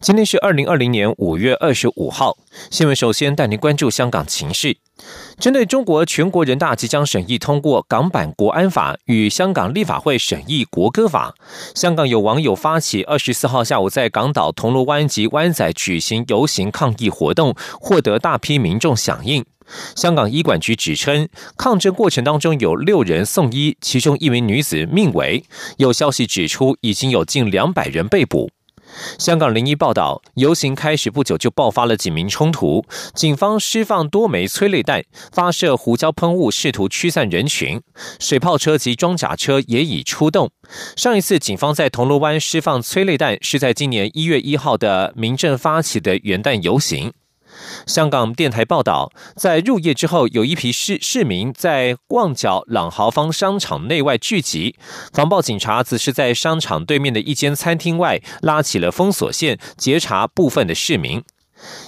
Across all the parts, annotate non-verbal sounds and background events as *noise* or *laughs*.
今天是二零二零年五月二十五号，新闻首先带您关注香港情势。针对中国全国人大即将审议通过港版国安法与香港立法会审议国歌法，香港有网友发起二十四号下午在港岛铜锣湾及湾仔举行游行抗议活动，获得大批民众响应。香港医管局指称，抗争过程当中有六人送医，其中一名女子命危。有消息指出，已经有近两百人被捕。香港零一报道，游行开始不久就爆发了警民冲突，警方释放多枚催泪弹，发射胡椒喷雾，试图驱散人群。水炮车及装甲车也已出动。上一次警方在铜锣湾释放催泪弹，是在今年一月一号的民政发起的元旦游行。香港电台报道，在入夜之后，有一批市市民在旺角朗豪坊商场内外聚集，防暴警察则是在商场对面的一间餐厅外拉起了封锁线，截查部分的市民。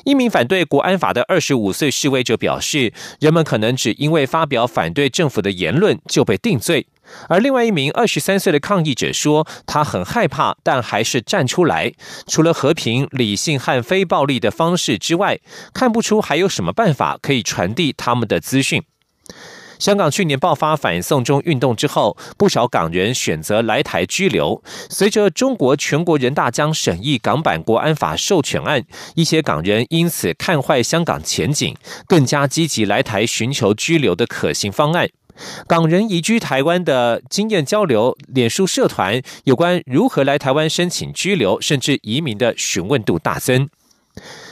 一名反对国安法的二十五岁示威者表示，人们可能只因为发表反对政府的言论就被定罪。而另外一名二十三岁的抗议者说，他很害怕，但还是站出来。除了和平、理性和非暴力的方式之外，看不出还有什么办法可以传递他们的资讯。香港去年爆发反送中运动之后，不少港人选择来台居留。随着中国全国人大将审议港版国安法授权案，一些港人因此看坏香港前景，更加积极来台寻求居留的可行方案。港人移居台湾的经验交流，脸书社团有关如何来台湾申请居留甚至移民的询问度大增。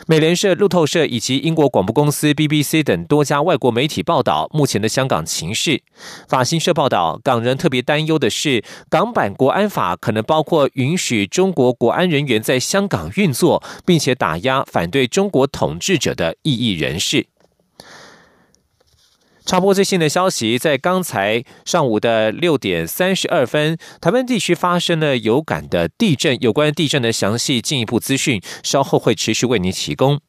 美联社、路透社以及英国广播公司 BBC 等多家外国媒体报道目前的香港情势。法新社报道，港人特别担忧的是，港版国安法可能包括允许中国国安人员在香港运作，并且打压反对中国统治者的异议人士。插播最新的消息，在刚才上午的六点三十二分，台湾地区发生了有感的地震。有关地震的详细进一步资讯，稍后会持续为您提供。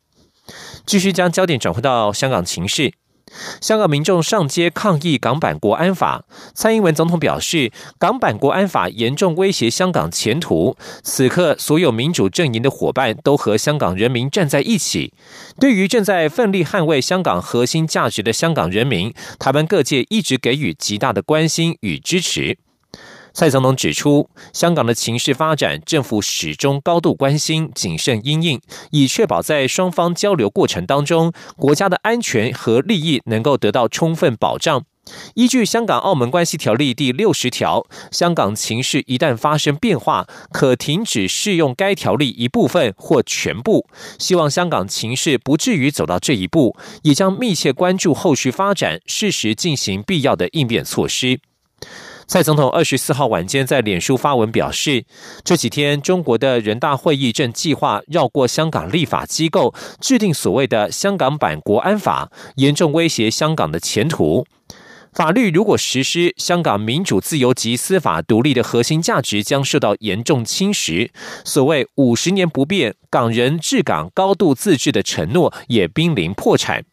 继续将焦点转回到香港情势。香港民众上街抗议港版国安法，蔡英文总统表示，港版国安法严重威胁香港前途。此刻，所有民主阵营的伙伴都和香港人民站在一起。对于正在奋力捍卫香港核心价值的香港人民，台湾各界一直给予极大的关心与支持。蔡总统指出，香港的情势发展，政府始终高度关心、谨慎应应，以确保在双方交流过程当中，国家的安全和利益能够得到充分保障。依据《香港澳门关系条例》第六十条，香港情势一旦发生变化，可停止适用该条例一部分或全部。希望香港情势不至于走到这一步，也将密切关注后续发展，适时进行必要的应变措施。蔡总统二十四号晚间在脸书发文表示，这几天中国的人大会议正计划绕过香港立法机构，制定所谓的香港版国安法，严重威胁香港的前途。法律如果实施，香港民主自由及司法独立的核心价值将受到严重侵蚀。所谓五十年不变，港人治港高度自治的承诺也濒临破产。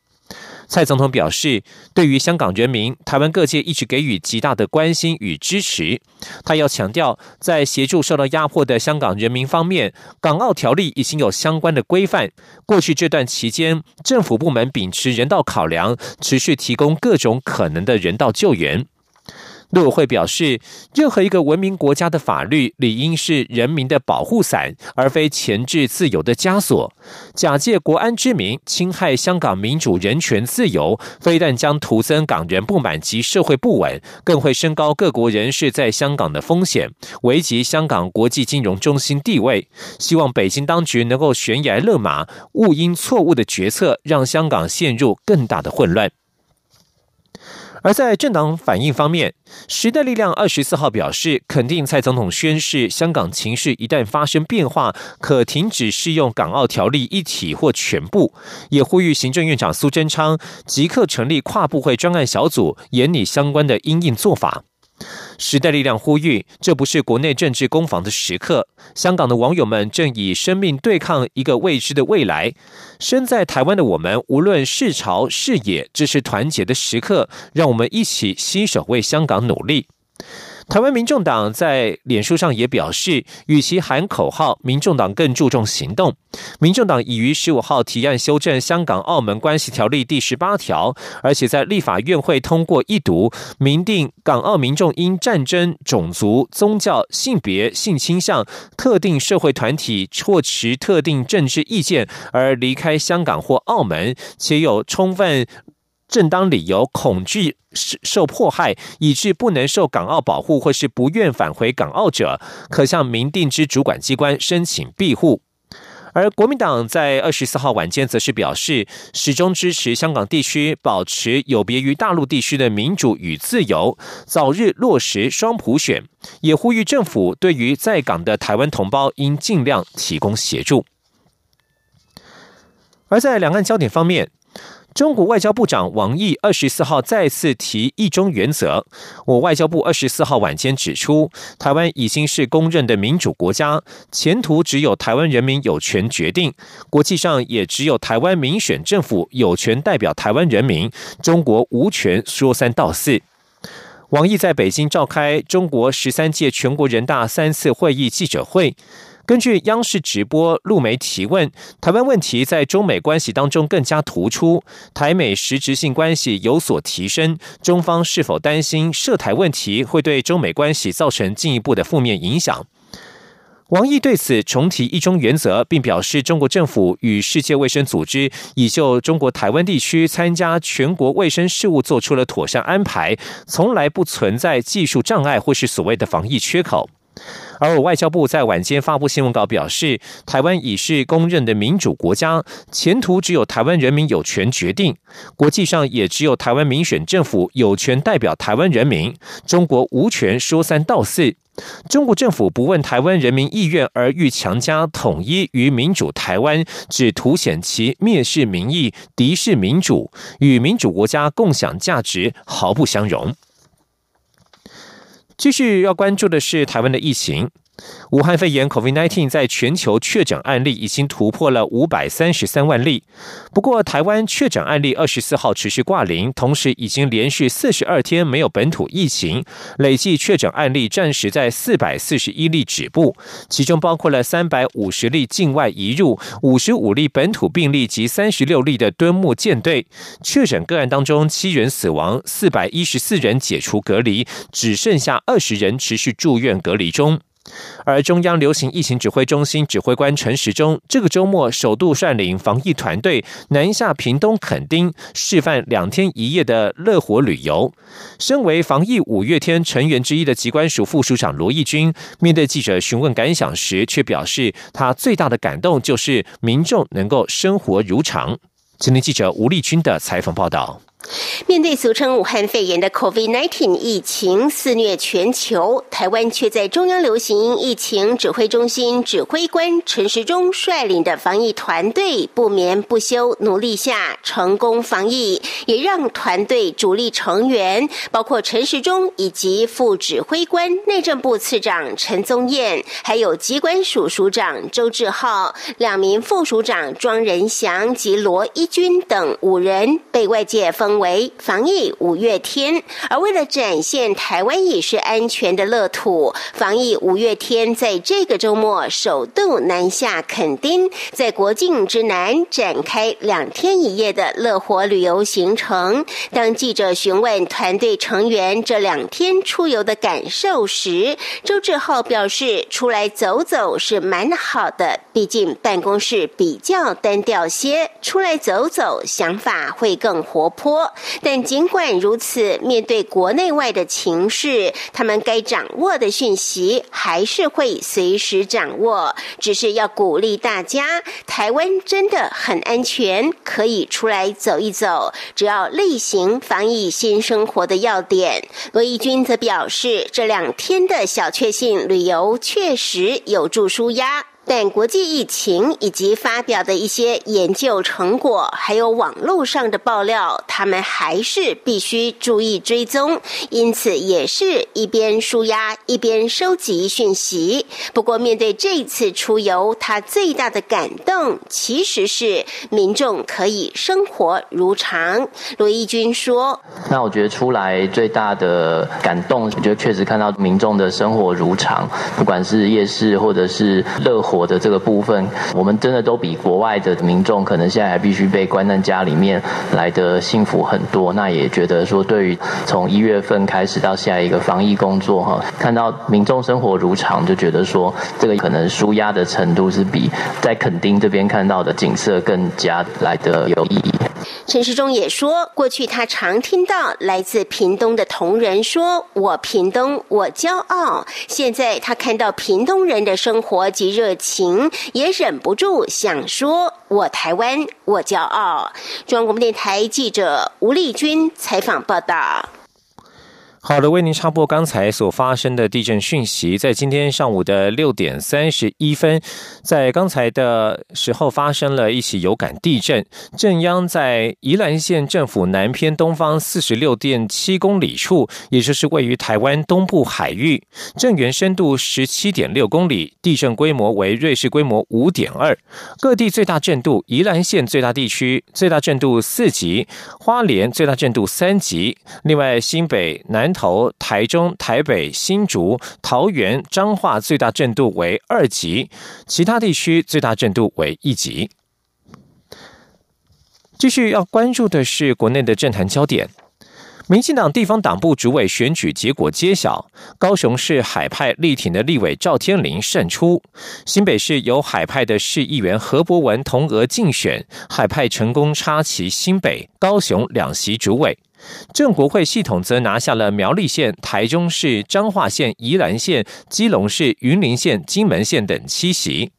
蔡总统表示，对于香港人民，台湾各界一直给予极大的关心与支持。他要强调，在协助受到压迫的香港人民方面，港澳条例已经有相关的规范。过去这段期间，政府部门秉持人道考量，持续提供各种可能的人道救援。陆委会表示，任何一个文明国家的法律理应是人民的保护伞，而非钳制自由的枷锁。假借国安之名侵害香港民主、人权、自由，非但将徒增港人不满及社会不稳，更会升高各国人士在香港的风险，危及香港国际金融中心地位。希望北京当局能够悬崖勒马，勿因错误的决策让香港陷入更大的混乱。而在政党反应方面，时代力量二十四号表示，肯定蔡总统宣誓，香港情势一旦发生变化，可停止适用港澳条例一体或全部，也呼吁行政院长苏贞昌即刻成立跨部会专案小组，研拟相关的应应做法。时代力量呼吁，这不是国内政治攻防的时刻。香港的网友们正以生命对抗一个未知的未来。身在台湾的我们，无论是朝是野，这是团结的时刻。让我们一起携手为香港努力。台湾民众党在脸书上也表示，与其喊口号，民众党更注重行动。民众党已于十五号提案修正《香港澳门关系条例》第十八条，而且在立法院会通过一读，明定港澳民众因战争、种族、宗教、性别、性倾向、特定社会团体或持特定政治意见而离开香港或澳门，且有充分。正当理由恐惧受迫害，以致不能受港澳保护，或是不愿返回港澳者，可向民定之主管机关申请庇护。而国民党在二十四号晚间则是表示，始终支持香港地区保持有别于大陆地区的民主与自由，早日落实双普选，也呼吁政府对于在港的台湾同胞应尽量提供协助。而在两岸焦点方面。中国外交部长王毅二十四号再次提“一中”原则。我外交部二十四号晚间指出，台湾已经是公认的民主国家，前途只有台湾人民有权决定，国际上也只有台湾民选政府有权代表台湾人民，中国无权说三道四。王毅在北京召开中国十三届全国人大三次会议记者会。根据央视直播陆媒提问，台湾问题在中美关系当中更加突出，台美实质性关系有所提升，中方是否担心涉台问题会对中美关系造成进一步的负面影响？王毅对此重提一中原则，并表示中国政府与世界卫生组织已就中国台湾地区参加全国卫生事务做出了妥善安排，从来不存在技术障碍或是所谓的防疫缺口。而我外交部在晚间发布新闻稿表示，台湾已是公认的民主国家，前途只有台湾人民有权决定，国际上也只有台湾民选政府有权代表台湾人民，中国无权说三道四。中国政府不问台湾人民意愿而欲强加统一与民主台湾，只凸显其蔑视民意、敌视民主，与民主国家共享价值毫不相容。继续要关注的是台湾的疫情。武汉肺炎 （COVID-19） 在全球确诊案例已经突破了五百三十三万例。不过，台湾确诊案例二十四号持续挂零，同时已经连续四十二天没有本土疫情，累计确诊案例暂时在四百四十一例止步，其中包括了三百五十例境外移入、五十五例本土病例及三十六例的敦睦舰队。确诊个案当中，七人死亡，四百一十四人解除隔离，只剩下二十人持续住院隔离中。而中央流行疫情指挥中心指挥官陈时中这个周末首度率领防疫团队南下屏东垦丁，示范两天一夜的乐活旅游。身为防疫五月天成员之一的机关署副署长罗义军，面对记者询问感想时，却表示他最大的感动就是民众能够生活如常。今天记者吴立军的采访报道。面对俗称武汉肺炎的 COVID-19 疫情肆虐全球，台湾却在中央流行疫情指挥中心指挥官陈时中率领的防疫团队不眠不休努力下成功防疫，也让团队主力成员包括陈时中以及副指挥官内政部次长陈宗彦，还有机关署署长周志浩、两名副署长庄仁祥及罗一军等五人被外界封。为防疫五月天，而为了展现台湾也是安全的乐土，防疫五月天在这个周末首度南下垦丁，在国境之南展开两天一夜的乐活旅游行程。当记者询问团队成员这两天出游的感受时，周志浩表示：“出来走走是蛮好的，毕竟办公室比较单调些，出来走走想法会更活泼。”但尽管如此，面对国内外的情势，他们该掌握的讯息还是会随时掌握。只是要鼓励大家，台湾真的很安全，可以出来走一走。只要例行防疫新生活的要点，罗义军则表示，这两天的小确幸旅游确实有助舒压。但国际疫情以及发表的一些研究成果，还有网络上的爆料，他们还是必须注意追踪。因此，也是一边舒压一边收集讯息。不过，面对这次出游，他最大的感动其实是民众可以生活如常。罗义军说：“那我觉得出来最大的感动，我觉得确实看到民众的生活如常，不管是夜市或者是乐。”我的这个部分，我们真的都比国外的民众可能现在还必须被关在家里面来的幸福很多。那也觉得说，对于从一月份开始到下一个防疫工作哈，看到民众生活如常，就觉得说这个可能舒压的程度是比在垦丁这边看到的景色更加来的有意义。陈世忠也说，过去他常听到来自屏东的同仁说：“我屏东，我骄傲。”现在他看到屏东人的生活及热情，也忍不住想说：“我台湾，我骄傲。”中央广播电台记者吴丽君采访报道。好的，为您插播刚才所发生的地震讯息。在今天上午的六点三十一分，在刚才的时候发生了一起有感地震，震央在宜兰县政府南偏东方四十六点七公里处，也就是位于台湾东部海域，震源深度十七点六公里，地震规模为瑞士规模五点二。各地最大震度，宜兰县最大地区最大震度四级，花莲最大震度三级，另外新北南。头台中、台北、新竹、桃园、彰化最大震度为二级，其他地区最大震度为一级。继续要关注的是国内的政坛焦点，民进党地方党部主委选举结果揭晓，高雄市海派力挺的立委赵天麟胜出，新北市由海派的市议员何伯文同额竞选，海派成功插旗新北、高雄两席主委。正国会系统则拿下了苗栗县、台中市、彰化县、宜兰县、基隆市、云林县、金门县等七席。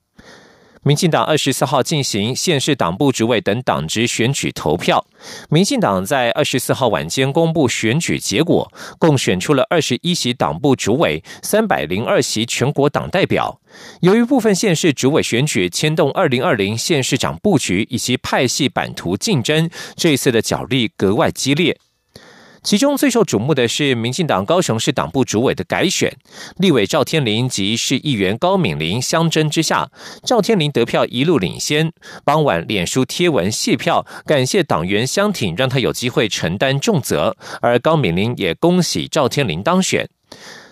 民进党二十四号进行县市党部主委等党职选举投票。民进党在二十四号晚间公布选举结果，共选出了二十一席党部主委、三百零二席全国党代表。由于部分县市主委选举牵动二零二零县市长布局以及派系版图竞争，这一次的角力格外激烈。其中最受瞩目的是民进党高雄市党部主委的改选，立委赵天麟及市议员高敏玲相争之下，赵天麟得票一路领先。傍晚脸书贴文谢票，感谢党员相挺，让他有机会承担重责。而高敏玲也恭喜赵天麟当选。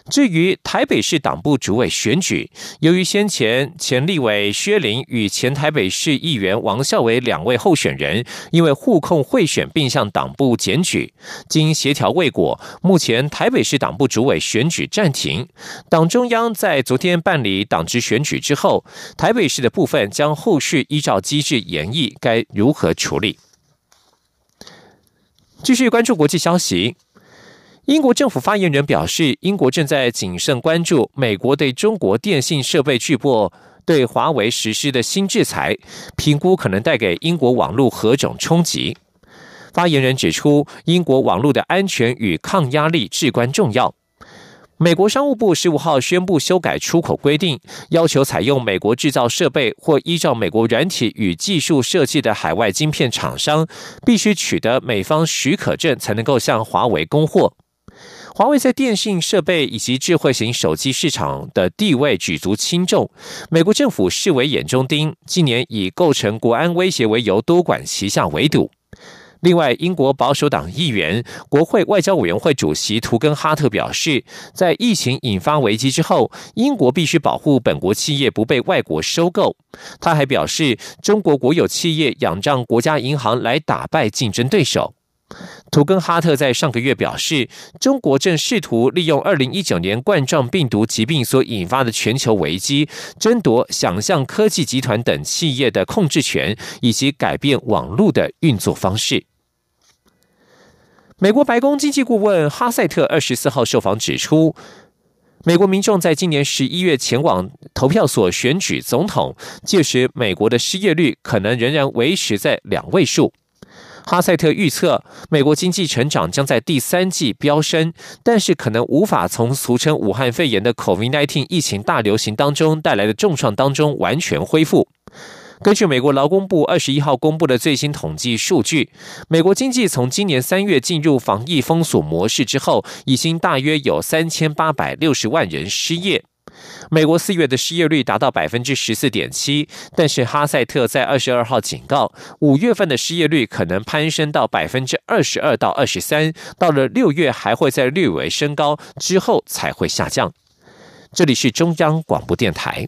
至于台北市党部主委选举，由于先前前立委薛林与前台北市议员王孝伟两位候选人因为互控贿选并向党部检举，经协调未果，目前台北市党部主委选举暂停。党中央在昨天办理党职选举之后，台北市的部分将后续依照机制研议该如何处理。继续关注国际消息。英国政府发言人表示，英国正在谨慎关注美国对中国电信设备巨擘对华为实施的新制裁，评估可能带给英国网络何种冲击。发言人指出，英国网络的安全与抗压力至关重要。美国商务部十五号宣布修改出口规定，要求采用美国制造设备或依照美国软体与技术设计的海外晶片厂商，必须取得美方许可证才能够向华为供货。华为在电信设备以及智慧型手机市场的地位举足轻重，美国政府视为眼中钉，近年以构成国安威胁为由多管齐下围堵。另外，英国保守党议员、国会外交委员会主席图根哈特表示，在疫情引发危机之后，英国必须保护本国企业不被外国收购。他还表示，中国国有企业仰仗国家银行来打败竞争对手。图根哈特在上个月表示，中国正试图利用二零一九年冠状病毒疾病所引发的全球危机，争夺想象科技集团等企业的控制权，以及改变网络的运作方式。美国白宫经济顾问哈塞特二十四号受访指出，美国民众在今年十一月前往投票所选举总统，届时美国的失业率可能仍然维持在两位数。哈塞特预测，美国经济成长将在第三季飙升，但是可能无法从俗称武汉肺炎的 COVID-19 疫情大流行当中带来的重创当中完全恢复。根据美国劳工部二十一号公布的最新统计数据，美国经济从今年三月进入防疫封锁模式之后，已经大约有三千八百六十万人失业。美国四月的失业率达到百分之十四点七，但是哈塞特在二十二号警告，五月份的失业率可能攀升到百分之二十二到二十三，到了六月还会再略微升高，之后才会下降。这里是中央广播电台。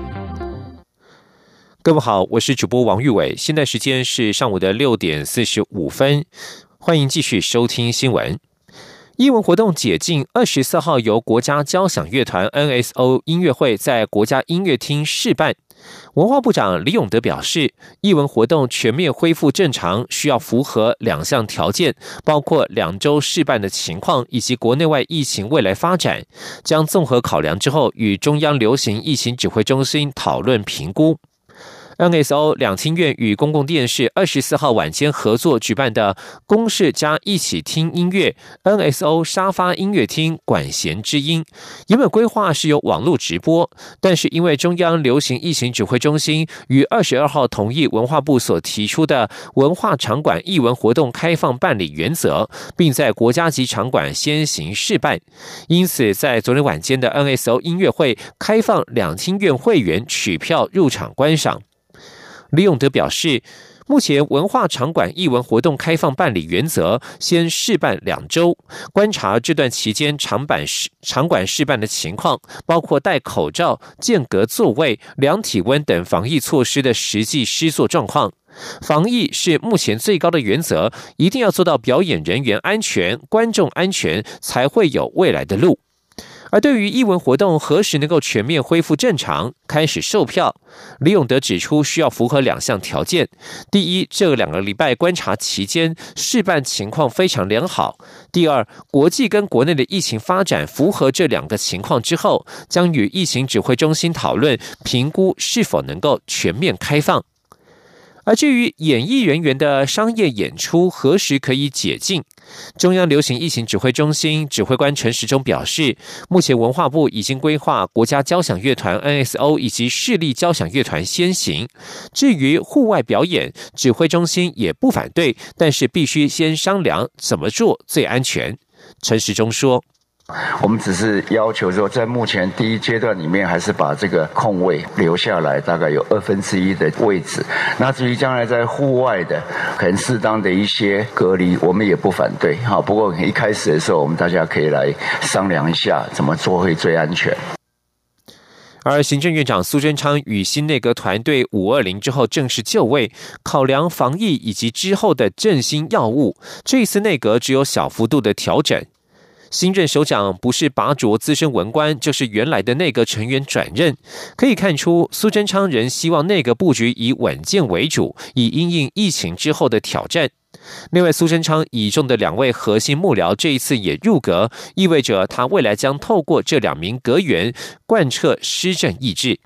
各位好，我是主播王玉伟，现在时间是上午的六点四十五分，欢迎继续收听新闻。艺文活动解禁，二十四号由国家交响乐团 NSO 音乐会在国家音乐厅试办。文化部长李永德表示，艺文活动全面恢复正常，需要符合两项条件，包括两周试办的情况以及国内外疫情未来发展，将综合考量之后，与中央流行疫情指挥中心讨论评估。NSO 两厅院与公共电视二十四号晚间合作举办的“公视加一起听音乐 ”NSO 沙发音乐厅管弦之音，原本规划是由网络直播，但是因为中央流行疫情指挥中心于二十二号同意文化部所提出的文化场馆艺文活动开放办理原则，并在国家级场馆先行试办，因此在昨天晚间的 NSO 音乐会开放两厅院会员取票入场观赏。李永德表示，目前文化场馆艺文活动开放办理原则，先试办两周，观察这段期间场板试场馆试办的情况，包括戴口罩、间隔座位、量体温等防疫措施的实际施作状况。防疫是目前最高的原则，一定要做到表演人员安全、观众安全，才会有未来的路。而对于艺文活动何时能够全面恢复正常、开始售票，李永德指出，需要符合两项条件：第一，这两个礼拜观察期间试办情况非常良好；第二，国际跟国内的疫情发展符合这两个情况之后，将与疫情指挥中心讨论评估是否能够全面开放。而至于演艺人员的商业演出何时可以解禁，中央流行疫情指挥中心指挥官陈时中表示，目前文化部已经规划国家交响乐团 NSO 以及市立交响乐团先行。至于户外表演，指挥中心也不反对，但是必须先商量怎么做最安全。陈时中说。我们只是要求说，在目前第一阶段里面，还是把这个空位留下来，大概有二分之一的位置。那至于将来在户外的，很适当的一些隔离，我们也不反对。哈，不过一开始的时候，我们大家可以来商量一下，怎么做会最安全。而行政院长苏贞昌与新内阁团队五二零之后正式就位，考量防疫以及之后的振兴药物，这一次内阁只有小幅度的调整。新任首长不是拔擢资深文官，就是原来的内阁成员转任。可以看出，苏贞昌仍希望内阁布局以稳健为主，以应应疫情之后的挑战。另外，苏贞昌倚重的两位核心幕僚这一次也入阁，意味着他未来将透过这两名阁员贯彻施政意志。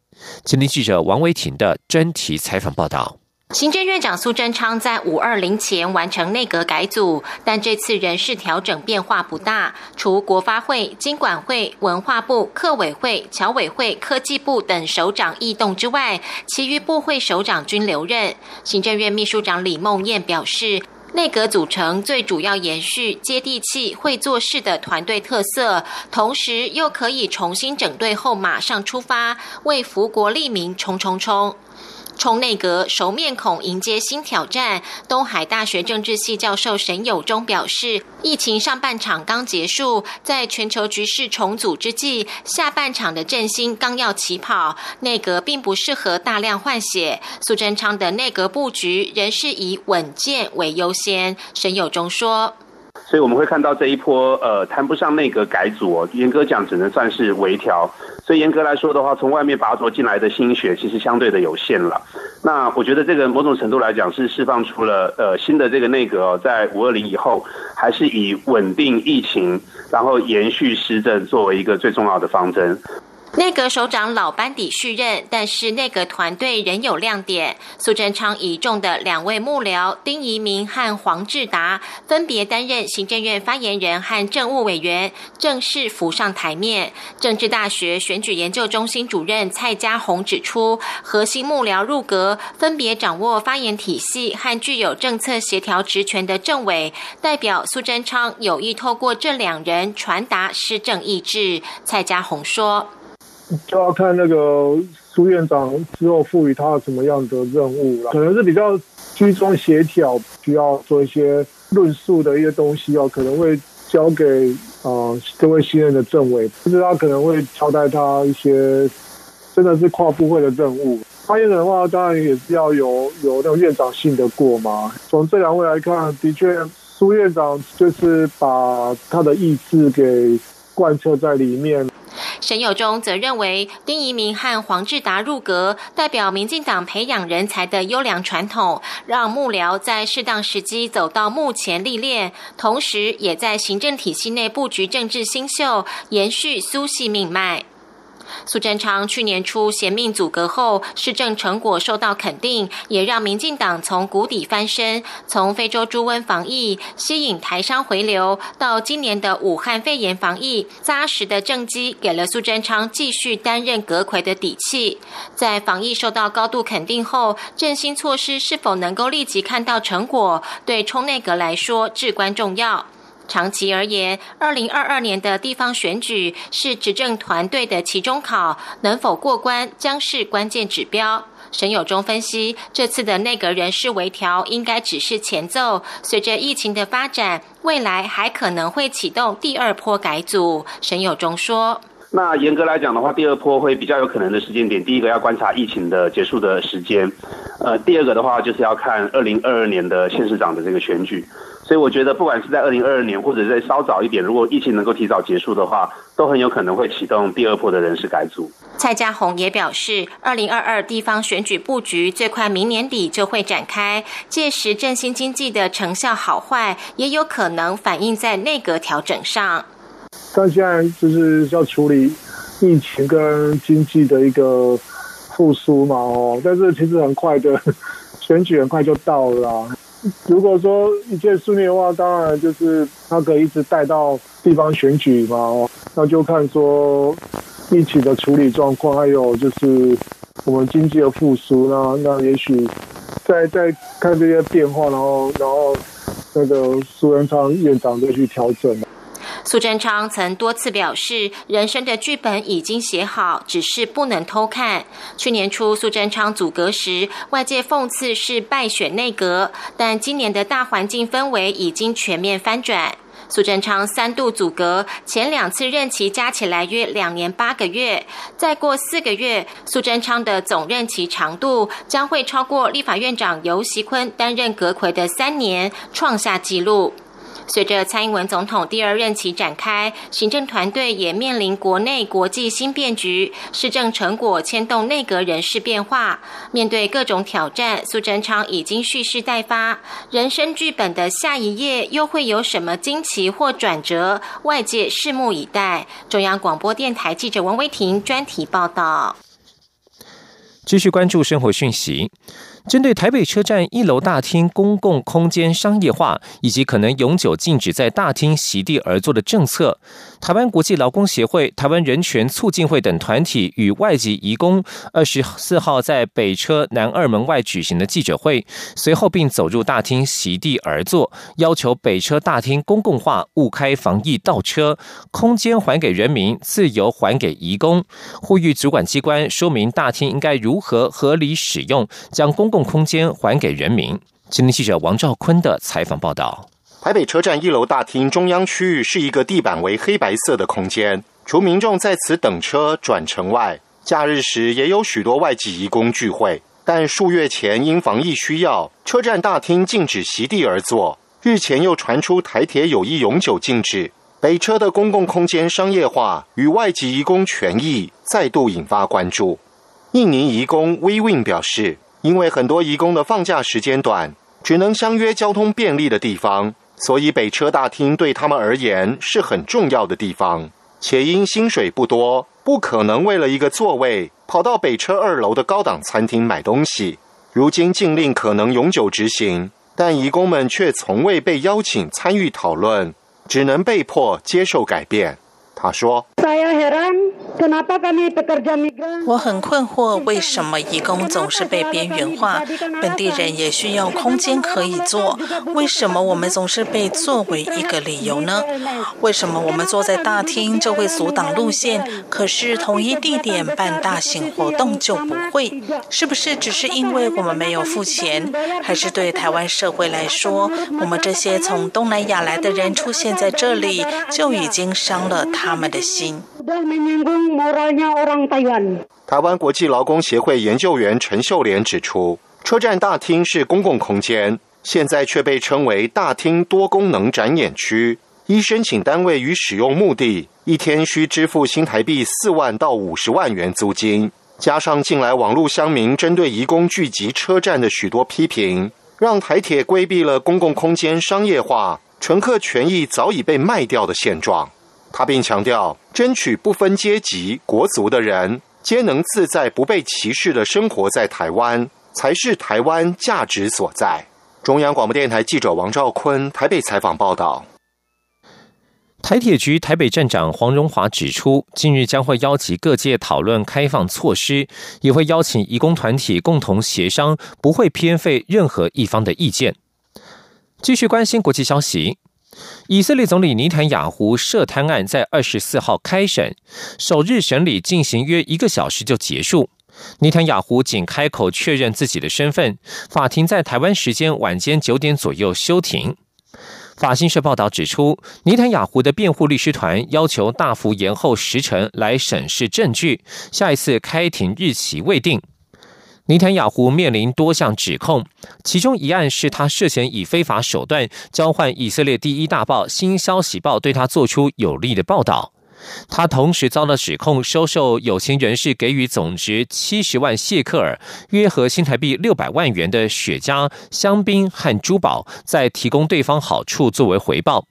今天记者王维婷的专题采访报道。行政院长苏贞昌在五二零前完成内阁改组，但这次人事调整变化不大。除国发会、经管会、文化部、客委会、侨委会、科技部等首长异动之外，其余部会首长均留任。行政院秘书长李梦燕表示，内阁组成最主要延续接地气、会做事的团队特色，同时又可以重新整队后马上出发，为福国利民冲冲冲。冲内阁熟面孔迎接新挑战，东海大学政治系教授沈友忠表示，疫情上半场刚结束，在全球局势重组之际，下半场的振兴刚要起跑，内阁并不适合大量换血。苏贞昌的内阁布局仍是以稳健为优先。沈友忠说。所以我们会看到这一波，呃，谈不上内阁改组哦，严格讲只能算是微调。所以严格来说的话，从外面拔擢进来的心血其实相对的有限了。那我觉得这个某种程度来讲是释放出了，呃，新的这个内阁在五二零以后，还是以稳定疫情，然后延续施政作为一个最重要的方针。内阁首长老班底续任，但是内阁团队仍有亮点。苏贞昌倚重的两位幕僚丁仪明和黄志达，分别担任行政院发言人和政务委员，正式浮上台面。政治大学选举研究中心主任蔡家宏指出，核心幕僚入阁，分别掌握发言体系和具有政策协调职权的政委，代表苏贞昌有意透过这两人传达施政意志。蔡家宏说。就要看那个苏院长之后赋予他什么样的任务了，可能是比较居中协调，需要做一些论述的一些东西哦，可能会交给啊这位新任的政委，不知道可能会交代他一些真的是跨部会的任务。发言人的话，当然也是要有有那种院长信得过嘛。从这两位来看，的确苏院长就是把他的意志给贯彻在里面。沈友忠则认为，丁仪明和黄志达入阁，代表民进党培养人才的优良传统，让幕僚在适当时机走到幕前历练，同时也在行政体系内布局政治新秀，延续苏系命脉。苏贞昌去年初衔命阻隔后，市政成果受到肯定，也让民进党从谷底翻身。从非洲猪瘟防疫吸引台商回流，到今年的武汉肺炎防疫，扎实的政绩给了苏贞昌继续担任阁魁的底气。在防疫受到高度肯定后，振兴措施是否能够立即看到成果，对冲内阁来说至关重要。长期而言，二零二二年的地方选举是执政团队的期中考，能否过关将是关键指标。沈友忠分析，这次的内阁人事微调应该只是前奏，随着疫情的发展，未来还可能会启动第二波改组。沈友忠说：“那严格来讲的话，第二波会比较有可能的时间点，第一个要观察疫情的结束的时间，呃，第二个的话就是要看二零二二年的县市长的这个选举。”所以我觉得，不管是在二零二二年，或者在稍早一点，如果疫情能够提早结束的话，都很有可能会启动第二波的人事改组。蔡家宏也表示，二零二二地方选举布局最快明年底就会展开，届时振兴经济的成效好坏，也有可能反映在内阁调整上。但现在就是要处理疫情跟经济的一个复苏嘛，哦，但是其实很快的 *laughs* 选举很快就到了。如果说一切顺利的话，当然就是他可以一直带到地方选举嘛。哦，那就看说疫情的处理状况，还有就是我们经济的复苏。那那也许再再看这些变化，然后然后那个苏文昌院长再去调整。苏贞昌曾多次表示，人生的剧本已经写好，只是不能偷看。去年初苏贞昌组阁时，外界讽刺是败选内阁，但今年的大环境氛围已经全面翻转。苏贞昌三度组阁，前两次任期加起来约两年八个月，再过四个月，苏贞昌的总任期长度将会超过立法院长游锡坤担任阁魁的三年，创下纪录。随着蔡英文总统第二任期展开，行政团队也面临国内国际新变局，施政成果牵动内阁人事变化。面对各种挑战，苏贞昌已经蓄势待发，人生剧本的下一页又会有什么惊奇或转折？外界拭目以待。中央广播电台记者王威婷专题报道。继续关注生活讯息。针对台北车站一楼大厅公共空间商业化以及可能永久禁止在大厅席地而坐的政策，台湾国际劳工协会、台湾人权促进会等团体与外籍移工二十四号在北车南二门外举行的记者会，随后并走入大厅席地而坐，要求北车大厅公共化，勿开防疫倒车，空间还给人民，自由还给移工，呼吁主管机关说明大厅应该如何合理使用，将公。共共空间还给人民。今天记者王兆坤的采访报道：台北车站一楼大厅中央区域是一个地板为黑白色的空间，除民众在此等车转乘外，假日时也有许多外籍移工聚会。但数月前因防疫需要，车站大厅禁止席地而坐。日前又传出台铁有意永久禁止北车的公共空间商业化与外籍移工权益，再度引发关注。印尼移工 WeWin 表示。因为很多移工的放假时间短，只能相约交通便利的地方，所以北车大厅对他们而言是很重要的地方。且因薪水不多，不可能为了一个座位跑到北车二楼的高档餐厅买东西。如今禁令可能永久执行，但移工们却从未被邀请参与讨论，只能被迫接受改变。他说。我很困惑，为什么义工总是被边缘化？本地人也需要空间可以坐，为什么我们总是被作为一个理由呢？为什么我们坐在大厅就会阻挡路线，可是同一地点办大型活动就不会？是不是只是因为我们没有付钱，还是对台湾社会来说，我们这些从东南亚来的人出现在这里就已经伤了他们的心？台湾国际劳工协会研究员陈秀莲指出，车站大厅是公共空间，现在却被称为大厅多功能展演区。依申请单位与使用目的，一天需支付新台币四万到五十万元租金。加上近来网络乡民针对移工聚集车站的许多批评，让台铁规避了公共空间商业化、乘客权益早已被卖掉的现状。他并强调，争取不分阶级、国族的人皆能自在、不被歧视的生活在台湾，才是台湾价值所在。中央广播电台记者王兆坤台北采访报道。台铁局台北站长黄荣华指出，近日将会邀集各界讨论开放措施，也会邀请移工团体共同协商，不会偏废任何一方的意见。继续关心国际消息。以色列总理尼坦雅胡涉贪案在二十四号开审，首日审理进行约一个小时就结束。尼坦雅胡仅开口确认自己的身份，法庭在台湾时间晚间九点左右休庭。法新社报道指出，尼坦雅胡的辩护律师团要求大幅延后时程来审视证据，下一次开庭日期未定。尼坦雅胡面临多项指控，其中一案是他涉嫌以非法手段交换以色列第一大报《新消息报》对他做出有利的报道。他同时遭到指控收受有情人士给予总值七十万谢克尔（约合新台币六百万元）的雪茄、香槟和珠宝，再提供对方好处作为回报。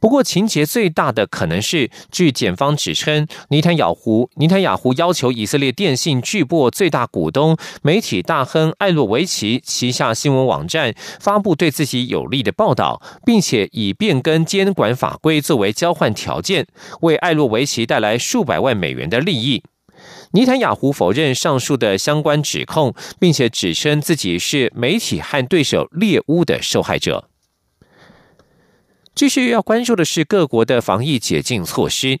不过，情节最大的可能是，据检方指称，尼坦雅胡尼坦雅胡要求以色列电信巨擘最大股东、媒体大亨艾洛维奇旗下新闻网站发布对自己有利的报道，并且以变更监管法规作为交换条件，为艾洛维奇带来数百万美元的利益。尼坦雅胡否认上述的相关指控，并且指称自己是媒体和对手猎巫的受害者。继续要关注的是各国的防疫解禁措施。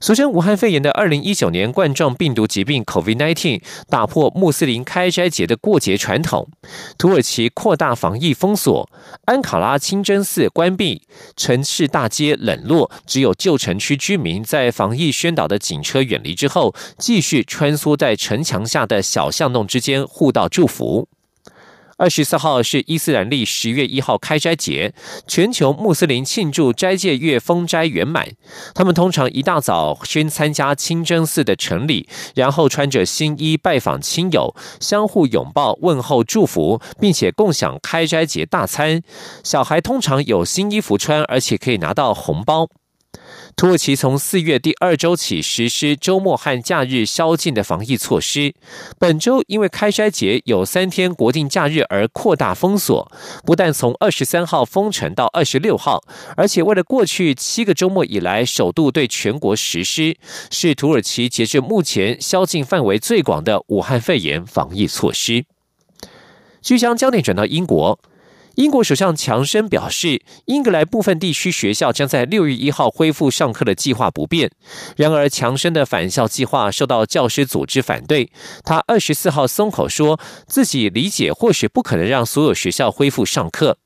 俗称武汉肺炎的二零一九年冠状病毒疾病 （COVID-19） 打破穆斯林开斋节的过节传统。土耳其扩大防疫封锁，安卡拉清真寺关闭，城市大街冷落，只有旧城区居民在防疫宣导的警车远离之后，继续穿梭在城墙下的小巷弄之间互道祝福。二十四号是伊斯兰历十月一号开斋节，全球穆斯林庆祝斋戒月封斋圆满。他们通常一大早先参加清真寺的成礼，然后穿着新衣拜访亲友，相互拥抱问候祝福，并且共享开斋节大餐。小孩通常有新衣服穿，而且可以拿到红包。土耳其从四月第二周起实施周末和假日宵禁的防疫措施。本周因为开斋节有三天国定假日而扩大封锁，不但从二十三号封城到二十六号，而且为了过去七个周末以来首度对全国实施，是土耳其截至目前宵禁范围最广的武汉肺炎防疫措施。据将焦点转到英国。英国首相强生表示，英格兰部分地区学校将在六月一号恢复上课的计划不变。然而，强生的返校计划受到教师组织反对。他二十四号松口说自己理解，或许不可能让所有学校恢复上课。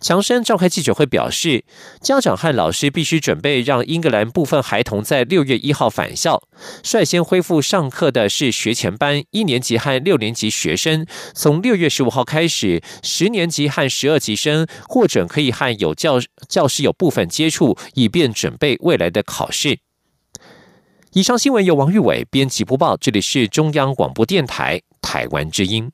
强生召开记者会表示，家长和老师必须准备让英格兰部分孩童在六月一号返校。率先恢复上课的是学前班一年级和六年级学生，从六月十五号开始，十年级和十二级生获准可以和有教教师有部分接触，以便准备未来的考试。以上新闻由王玉伟编辑播报，这里是中央广播电台台湾之音。